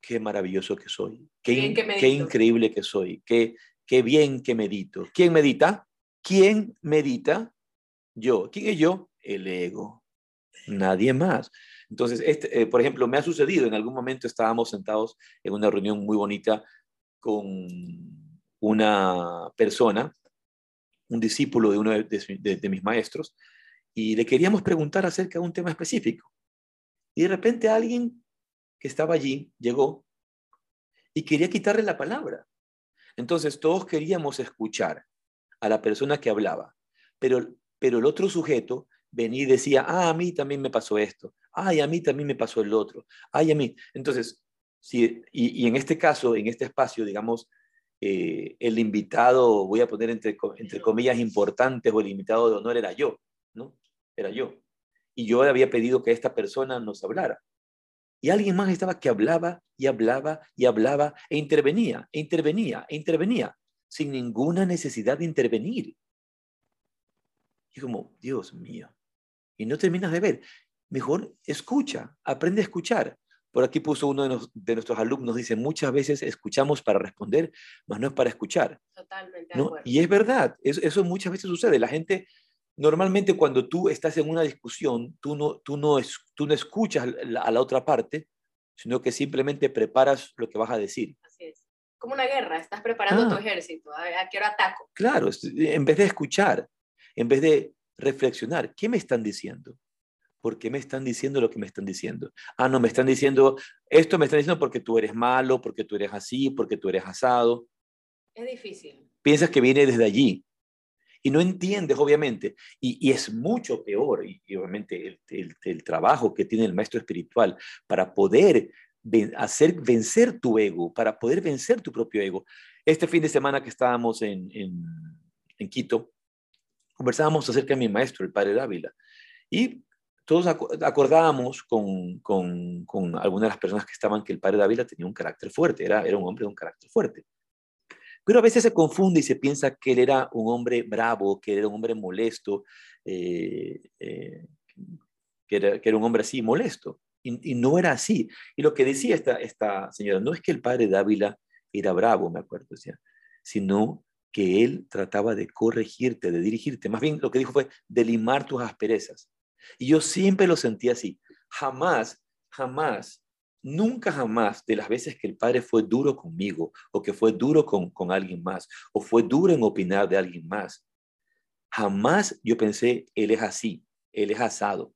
qué maravilloso que soy, qué, qué increíble que soy, qué, qué bien que medito. ¿Quién medita? ¿Quién medita? Yo. ¿Quién es yo? El ego. Nadie más. Entonces, este, eh, por ejemplo, me ha sucedido, en algún momento estábamos sentados en una reunión muy bonita con una persona, un discípulo de uno de, mis maestros, y le queríamos preguntar acerca de un tema específico. Y de repente alguien que estaba allí llegó y quería quitarle la palabra. Entonces todos queríamos escuchar a la persona que hablaba, pero, pero el otro sujeto venía y decía, ah, a mí también me pasó esto, ay, a mí también me pasó el otro, ay, a mí. Entonces y, en este caso, en este espacio, digamos, eh, el invitado, voy a poner entre, entre comillas importantes, o el invitado de honor era yo, ¿no? Era yo. Y yo había pedido que esta persona nos hablara. Y alguien más estaba que hablaba y hablaba y hablaba e intervenía, e intervenía, e intervenía, sin ninguna necesidad de intervenir. Y como, Dios mío. Y no terminas de ver. Mejor escucha, aprende a escuchar. Por aquí puso uno de, nuestros alumnos, dice, muchas veces escuchamos para responder, mas no es para escuchar. Totalmente. ¿no? Y es verdad, eso, muchas veces sucede. La gente, normalmente cuando tú estás en una discusión, tú no, tú no, es, tú no escuchas a la otra parte, sino que simplemente preparas lo que vas a decir. Así es. Como una guerra, estás preparando tu ah. ejército, ¿a qué hora ataco? Claro, en vez de escuchar, en vez de reflexionar, ¿qué me están diciendo? ¿Por qué me están diciendo lo que me están diciendo? Ah, no, me están diciendo, esto me están diciendo porque tú eres malo, porque tú eres así, porque tú eres asado. Es difícil. Piensas que viene desde allí y no entiendes, obviamente, y, es mucho peor, y, obviamente el, trabajo que tiene el maestro espiritual para poder hacer vencer tu ego, para poder vencer tu propio ego. Este fin de semana que estábamos en, en, en Quito, conversábamos acerca de mi maestro, el padre Dávila, y todos acordábamos con, con, con, algunas de las personas que estaban que el padre Dávila tenía un carácter fuerte, era, era un hombre de un carácter fuerte. Pero a veces se confunde y se piensa que él era un hombre bravo, que era un hombre molesto, eh, eh, que, era, que, era, un hombre así molesto. Y, no era así. Y lo que decía esta, esta señora, no es que el padre Dávila era bravo, me acuerdo, decía, sino que él trataba de corregirte, de dirigirte. Más bien lo que dijo fue de limar tus asperezas. Y yo siempre lo sentí así. Jamás, jamás, nunca jamás de las veces que el Padre fue duro conmigo o que fue duro con, con alguien más o fue duro en opinar de alguien más, jamás yo pensé, Él es así, Él es asado,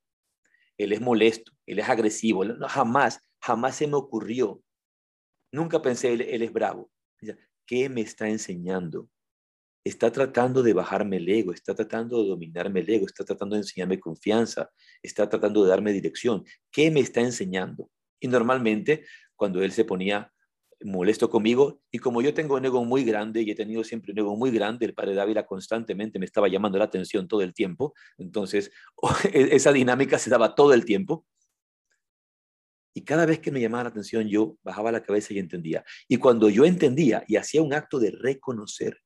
Él es molesto, Él es agresivo. Jamás, jamás se me ocurrió. Nunca pensé, Él, él es bravo. ¿Qué me está enseñando? Está tratando de bajarme el ego, está tratando de dominarme el ego, está tratando de enseñarme confianza, está tratando de darme dirección. ¿Qué me está enseñando? Y normalmente, cuando él se ponía molesto conmigo, y como yo tengo un ego muy grande y he tenido siempre un ego muy grande, el padre Dávila constantemente me estaba llamando la atención todo el tiempo, entonces <laughs> e-, esa dinámica se daba todo el tiempo. Y cada vez que me llamaba la atención, yo bajaba la cabeza y entendía. Y cuando yo entendía y hacía un acto de reconocer,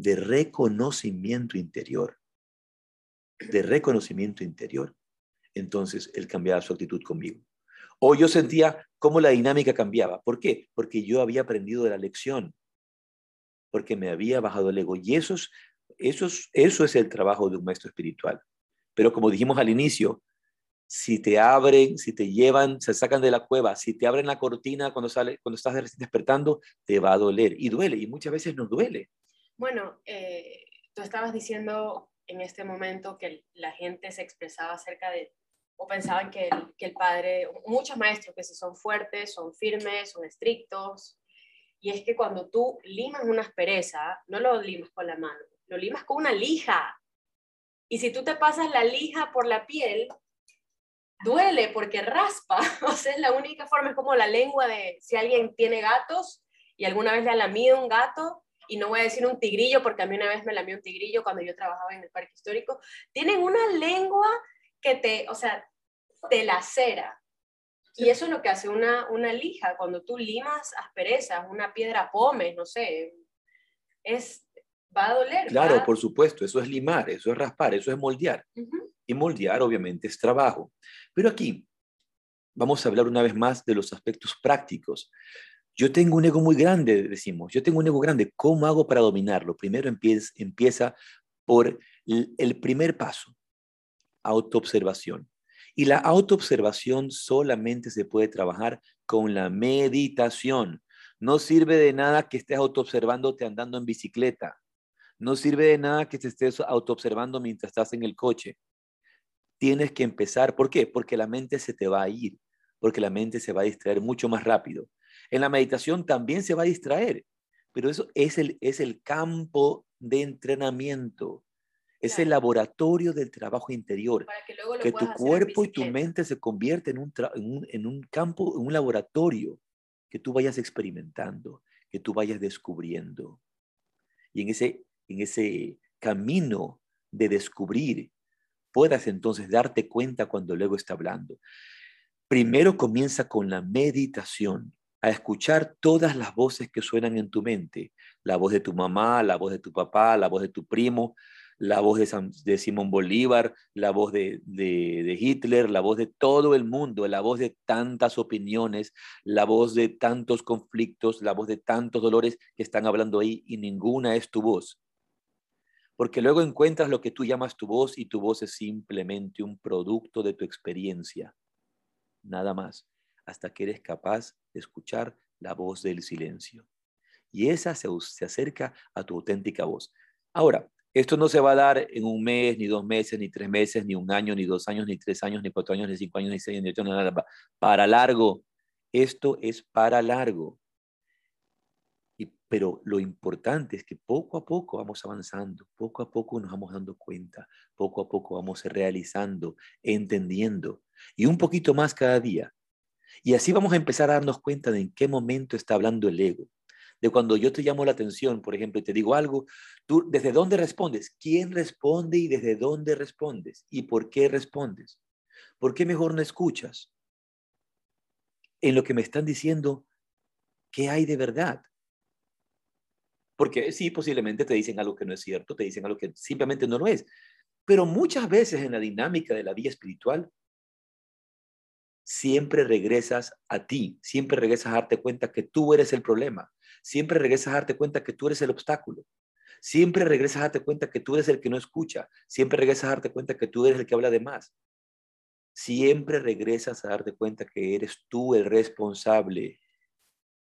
de reconocimiento interior, de reconocimiento interior, entonces él cambiaba su actitud conmigo. O yo sentía cómo la dinámica cambiaba. ¿Por qué? Porque yo había aprendido de la lección, porque me había bajado el ego. Y eso es, eso eso es el trabajo de un maestro espiritual. Pero como dijimos al inicio, si te abren, si te llevan, se sacan de la cueva, si te abren la cortina cuando, sale, cuando estás despertando, te va a doler. Y duele, y muchas veces nos duele. Bueno, eh, tú estabas diciendo en este momento que la gente se expresaba acerca de, o pensaban que el, que el padre, muchos maestros que si son fuertes, son firmes, son estrictos, y es que cuando tú limas una aspereza, no lo limas con la mano, lo limas con una lija. Y si tú te pasas la lija por la piel, duele porque raspa. <laughs> O sea, es la única forma, es como la lengua de si alguien tiene gatos y alguna vez le ha lamido un gato, y no voy a decir un tigrillo porque a mí una vez me lamió un tigrillo cuando yo trabajaba en el parque histórico, tienen una lengua que te, o sea, te lacera. Y eso es lo que hace una, una lija, cuando tú limas asperezas, una piedra pome, no sé, es, va a doler. Claro, por supuesto, eso es limar, eso es raspar, eso es moldear. Y moldear obviamente es trabajo. Pero aquí vamos a hablar una vez más de los aspectos prácticos. Yo tengo un ego muy grande, decimos, yo tengo un ego grande, ¿cómo hago para dominarlo? Primero empieza, por el primer paso, autoobservación. Y la autoobservación solamente se puede trabajar con la meditación. No sirve de nada que estés autoobservándote andando en bicicleta. No sirve de nada que te estés autoobservando mientras estás en el coche. Tienes que empezar. ¿Por qué? Porque la mente se te va a ir, porque la mente se va a distraer mucho más rápido. En la meditación también se va a distraer, pero eso es el, es el campo de entrenamiento. Es el laboratorio del trabajo interior. que, tu cuerpo y tu mente se convierten en un, en, en un campo, en un laboratorio que tú vayas experimentando, que tú vayas descubriendo. Y en ese, en ese camino de descubrir, puedas entonces darte cuenta cuando luego está hablando. Primero comienza con la meditación a escuchar todas las voces que suenan en tu mente, la voz de tu mamá, la voz de tu papá, la voz de tu primo, la voz de, Simón Bolívar, la voz de, de, Hitler, la voz de todo el mundo, la voz de tantas opiniones, la voz de tantos conflictos, la voz de tantos dolores que están hablando ahí y ninguna es tu voz. Porque luego encuentras lo que tú llamas tu voz y tu voz es simplemente un producto de tu experiencia, nada más hasta que eres capaz de escuchar la voz del silencio. Y esa se, acerca a tu auténtica voz. Ahora, esto no se va a dar en un mes, ni dos meses, ni tres meses, ni un año, ni dos años, ni tres años, ni cuatro años, ni cinco años, ni seis ni ocho, nada. Para largo. Esto es para largo. Y, pero lo importante es que poco a poco vamos avanzando, poco a poco nos vamos dando cuenta, poco a poco vamos realizando, entendiendo. Y un poquito más cada día. Y así vamos a empezar a darnos cuenta de en qué momento está hablando el ego. De cuando yo te llamo la atención, por ejemplo, y te digo algo, tú desde dónde respondes, quién responde y desde dónde respondes y por qué respondes. ¿Por qué mejor no escuchas? En lo que me están diciendo, ¿qué hay de verdad? Porque sí, posiblemente te dicen algo que no es cierto, te dicen algo que simplemente no lo es. Pero muchas veces en la dinámica de la vida espiritual, siempre regresas a ti, siempre regresas a darte cuenta que tú eres el problema, siempre regresas a darte cuenta que tú eres el obstáculo, siempre regresas a darte cuenta que tú eres el que no escucha, siempre regresas a darte cuenta que tú eres el que habla de más, siempre regresas a darte cuenta que eres tú el responsable.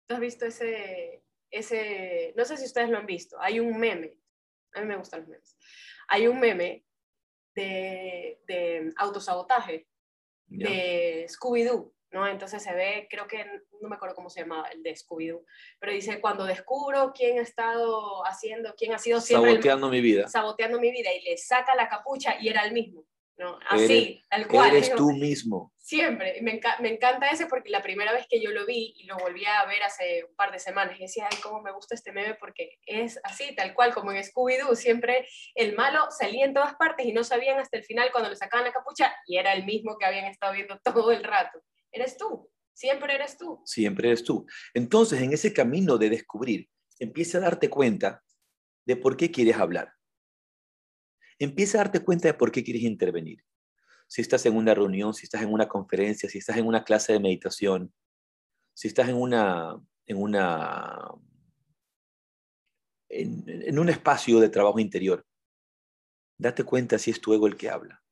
¿Tú has visto ese, ese, no sé si ustedes lo han visto, hay un meme, a mí me gustan los memes, hay un meme de, de autosabotaje de Scooby-Doo, ¿no? Entonces se ve, creo que, no me acuerdo cómo se llamaba, el de Scooby-Doo, pero dice, cuando descubro quién ha estado haciendo, quién ha sido siempre... Saboteando mi vida. Saboteando mi vida y le saca la capucha y era el mismo. ¿No? Así, tal cual. Eres tú mismo. Siempre. Me, me, encanta ese porque la primera vez que yo lo vi y lo volví a ver hace un par de semanas, y decía, ay, cómo me gusta este meme porque es así, tal cual, como en Scooby-Doo. Siempre el malo salía en todas partes y no sabían hasta el final cuando le sacaban la capucha y era el mismo que habían estado viendo <laughs> todo el rato. Eres tú. Siempre eres tú. Siempre eres tú. Entonces, en ese camino de descubrir, empieza a darte cuenta de por qué quieres hablar empieza a darte cuenta de por qué quieres intervenir. Si estás en una reunión, si estás en una conferencia, si estás en una clase de meditación, si estás en una, en una, en, un espacio de trabajo interior, date cuenta si es tu ego el que habla.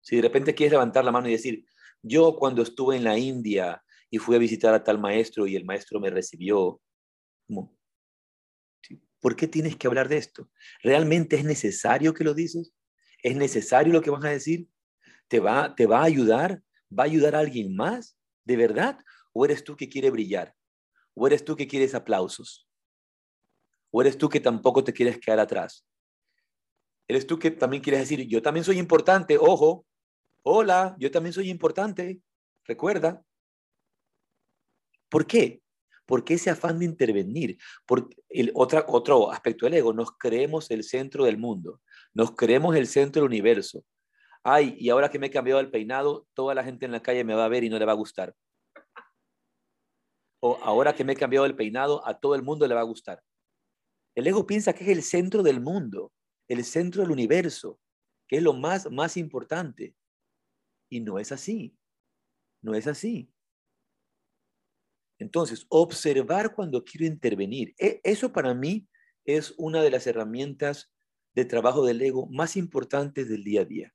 Si de repente quieres levantar la mano y decir, yo cuando estuve en la India y fui a visitar a tal maestro y el maestro me recibió, ¿Por qué tienes que hablar de esto? ¿Realmente es necesario que lo dices? ¿Es necesario lo que vas a decir? ¿Te va, ¿Te va a ayudar? ¿Va a ayudar a alguien más? ¿De verdad? ¿O eres tú que quiere brillar? ¿O eres tú que quieres aplausos? ¿O eres tú que tampoco te quieres quedar atrás? ¿Eres tú que también quieres decir, yo también soy importante, ojo, hola, yo también soy importante, recuerda? ¿Por qué? ¿Por qué ese afán de intervenir? Por el otra, otro aspecto del ego, nos creemos el centro del mundo, nos creemos el centro del universo. Ay, y ahora que me he cambiado el peinado, toda la gente en la calle me va a ver y no le va a gustar. O ahora que me he cambiado el peinado, a todo el mundo le va a gustar. El ego piensa que es el centro del mundo, el centro del universo, que es lo más, más importante. Y no es así. No es así. Entonces, observar cuando quiero intervenir. E, eso para mí es una de las herramientas de trabajo del ego más importantes del día a día.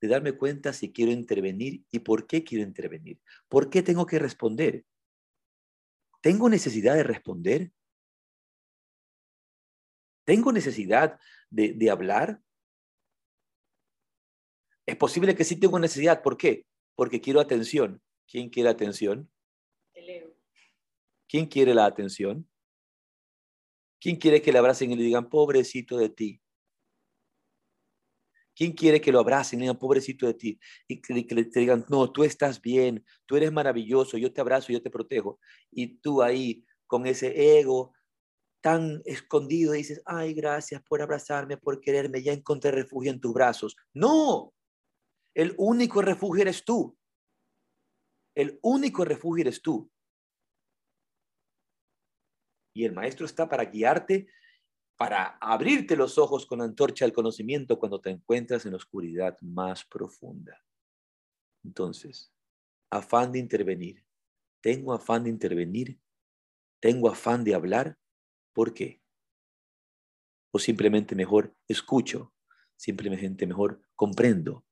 De darme cuenta si quiero intervenir y por qué quiero intervenir. ¿Por qué tengo que responder? ¿Tengo necesidad de responder? ¿Tengo necesidad de, de hablar? Es posible que sí tengo necesidad. ¿Por qué? Porque quiero atención. ¿Quién quiere atención? ¿Quién quiere la atención? ¿Quién quiere que le abracen y le digan, pobrecito de ti? ¿Quién quiere que lo abracen y le digan, pobrecito de ti? Y que, le digan, no, tú estás bien, tú eres maravilloso, yo te abrazo, yo te protejo. Y tú ahí, con ese ego tan escondido, dices, ay, gracias por abrazarme, por quererme, ya encontré refugio en tus brazos. No, el único refugio eres tú. El único refugio eres tú. Y el maestro está para guiarte, para abrirte los ojos con antorcha del conocimiento cuando te encuentras en la oscuridad más profunda. Entonces, afán de intervenir. Tengo afán de intervenir. Tengo afán de hablar. ¿Por qué? O simplemente mejor escucho. Simplemente mejor comprendo.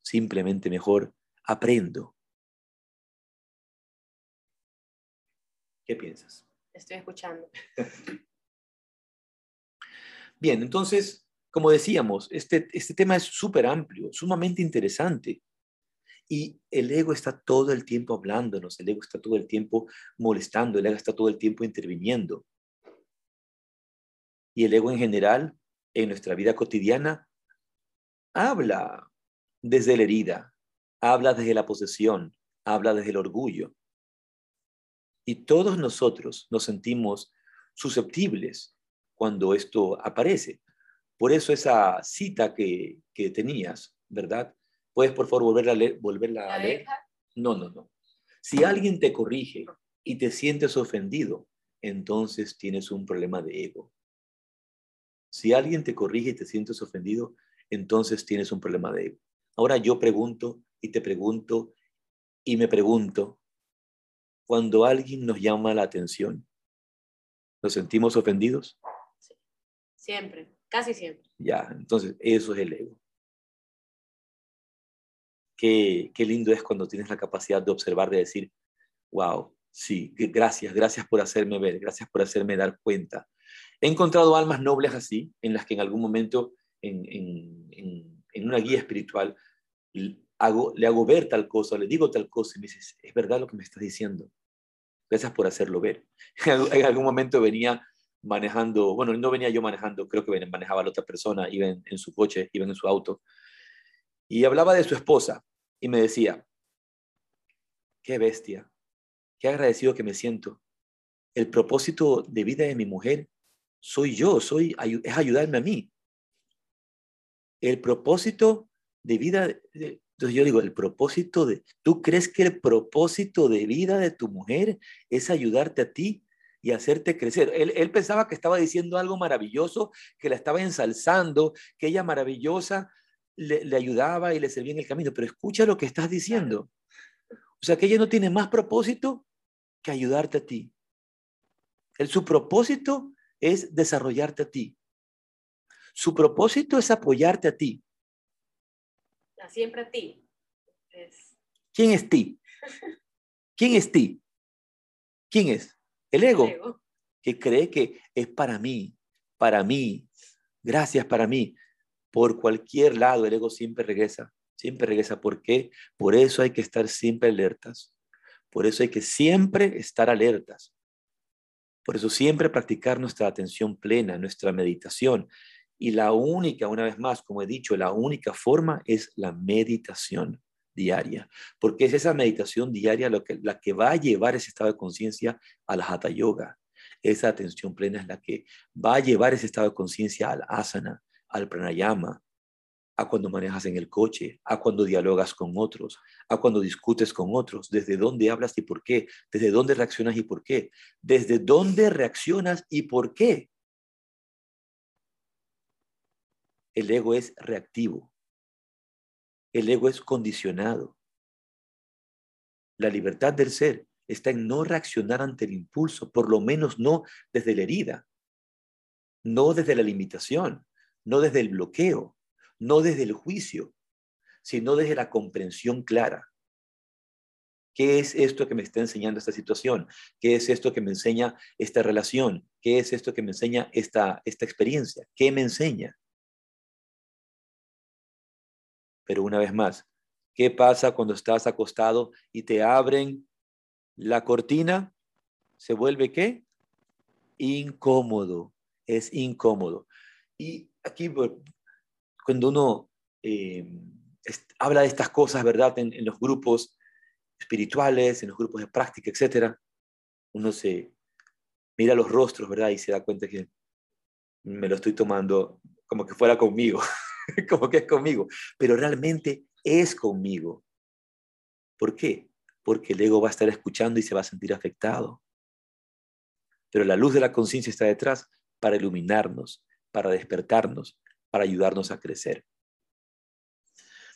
Simplemente mejor aprendo. ¿Qué piensas? Estoy escuchando. Bien, entonces, como decíamos, este, este tema es súper amplio, sumamente interesante. Y el ego está todo el tiempo hablándonos, el ego está todo el tiempo molestando, el ego está todo el tiempo interviniendo. Y el ego en general, en nuestra vida cotidiana, habla desde la herida, habla desde la posesión, habla desde el orgullo. Y todos nosotros nos sentimos susceptibles cuando esto aparece. Por eso esa cita que, tenías, ¿verdad? ¿Puedes, por favor, volverla a leer? Volverla a leer? No, no, no. Si alguien te corrige y te sientes ofendido, entonces tienes un problema de ego. Si alguien te corrige y te sientes ofendido, entonces tienes un problema de ego. Ahora yo pregunto y te pregunto y me pregunto, cuando alguien nos llama la atención, ¿nos sentimos ofendidos? Siempre, casi siempre. Ya, entonces eso es el ego. Qué, qué lindo es cuando tienes la capacidad de observar, de decir, wow, sí, gracias, gracias por hacerme ver, gracias por hacerme dar cuenta. He encontrado almas nobles así, en las que en algún momento, en, en, en, una guía espiritual, hago, le hago ver tal cosa, le digo tal cosa, y me dice, es verdad lo que me estás diciendo. Gracias por hacerlo ver. <laughs> en algún momento venía manejando, bueno, no venía yo manejando, creo que manejaba la otra persona, iba en, en su coche, iba en su auto, y hablaba de su esposa, y me decía, qué bestia, qué agradecido que me siento. El propósito de vida de mi mujer soy yo, soy, es ayudarme a mí. El propósito de vida, entonces yo digo, el propósito de, ¿tú crees que el propósito de vida de tu mujer es ayudarte a ti y hacerte crecer? Él, pensaba que estaba diciendo algo maravilloso, que la estaba ensalzando, que ella maravillosa le, le ayudaba y le servía en el camino, pero escucha lo que estás diciendo. O sea, que ella no tiene más propósito que ayudarte a ti. El, su propósito es desarrollarte a ti. Su propósito es apoyarte a ti. Siempre a ti. ¿Quién es ti? ¿Quién es ti? ¿Quién es? El ego, El ego, que cree que es para mí, para mí, gracias para mí. Por cualquier lado el ego siempre regresa, siempre regresa. ¿Por qué? Por eso hay que estar siempre alertas. Por eso hay que siempre estar alertas. Por eso siempre practicar nuestra atención plena, nuestra meditación. Y la única, una vez más, como he dicho, la única forma es la meditación diaria, porque es esa meditación diaria lo que, la que va a llevar ese estado de conciencia a la hatha yoga. Esa atención plena es la que va a llevar ese estado de conciencia al asana, al pranayama, a cuando manejas en el coche, a cuando dialogas con otros, a cuando discutes con otros, desde dónde hablas y por qué, desde dónde reaccionas y por qué, desde dónde reaccionas y por qué. El ego es reactivo. El ego es condicionado. La libertad del ser está en no reaccionar ante el impulso, por lo menos no desde la herida, no desde la limitación, no desde el bloqueo, no desde el juicio, sino desde la comprensión clara. ¿Qué es esto que me está enseñando esta situación? ¿Qué es esto que me enseña esta relación? ¿Qué es esto que me enseña esta, esta experiencia? ¿Qué me enseña? Pero una vez más, ¿qué pasa cuando estás acostado y te abren la cortina? ¿Se vuelve qué? Incómodo. Es incómodo. Y aquí cuando uno eh, habla de estas cosas, ¿verdad? En, los grupos espirituales, en los grupos de práctica, etcétera, uno se mira los rostros, ¿verdad? Y se da cuenta que me lo estoy tomando como que fuera conmigo, <laughs> <laughs> como que es conmigo, pero realmente es conmigo. ¿Por qué? Porque el ego va a estar escuchando y se va a sentir afectado. Pero la luz de la conciencia está detrás para iluminarnos, para despertarnos, para ayudarnos a crecer.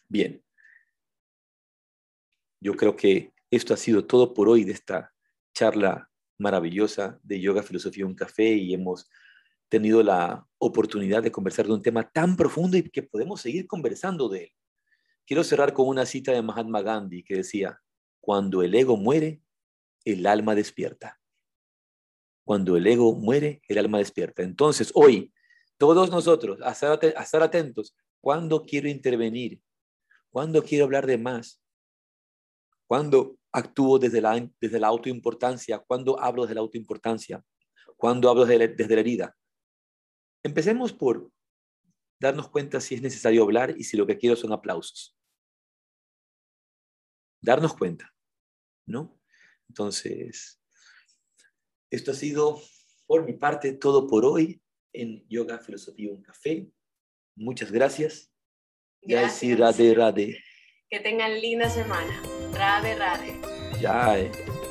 Bien, yo creo que esto ha sido todo por hoy de esta charla maravillosa de yoga, filosofía, un café y hemos tenido la oportunidad de conversar de un tema tan profundo y que podemos seguir conversando de él. Quiero cerrar con una cita de Mahatma Gandhi que decía, cuando el ego muere, el alma despierta. Cuando el ego muere, el alma despierta. Entonces, hoy, todos nosotros, a estar, atentos. ¿Cuándo quiero intervenir? ¿Cuándo quiero hablar de más? ¿Cuándo actúo desde la, desde la autoimportancia? ¿Cuándo hablo desde la autoimportancia? ¿Cuándo hablo desde la, desde la herida? Empecemos por darnos cuenta si es necesario hablar y si lo que quiero son aplausos. Darnos cuenta, ¿no? Entonces, esto ha sido por mi parte todo por hoy en Yoga, Filosofía, un Café. Muchas gracias. Gracias. Rade, Rade. Que tengan linda semana. Rade, rade. Ya.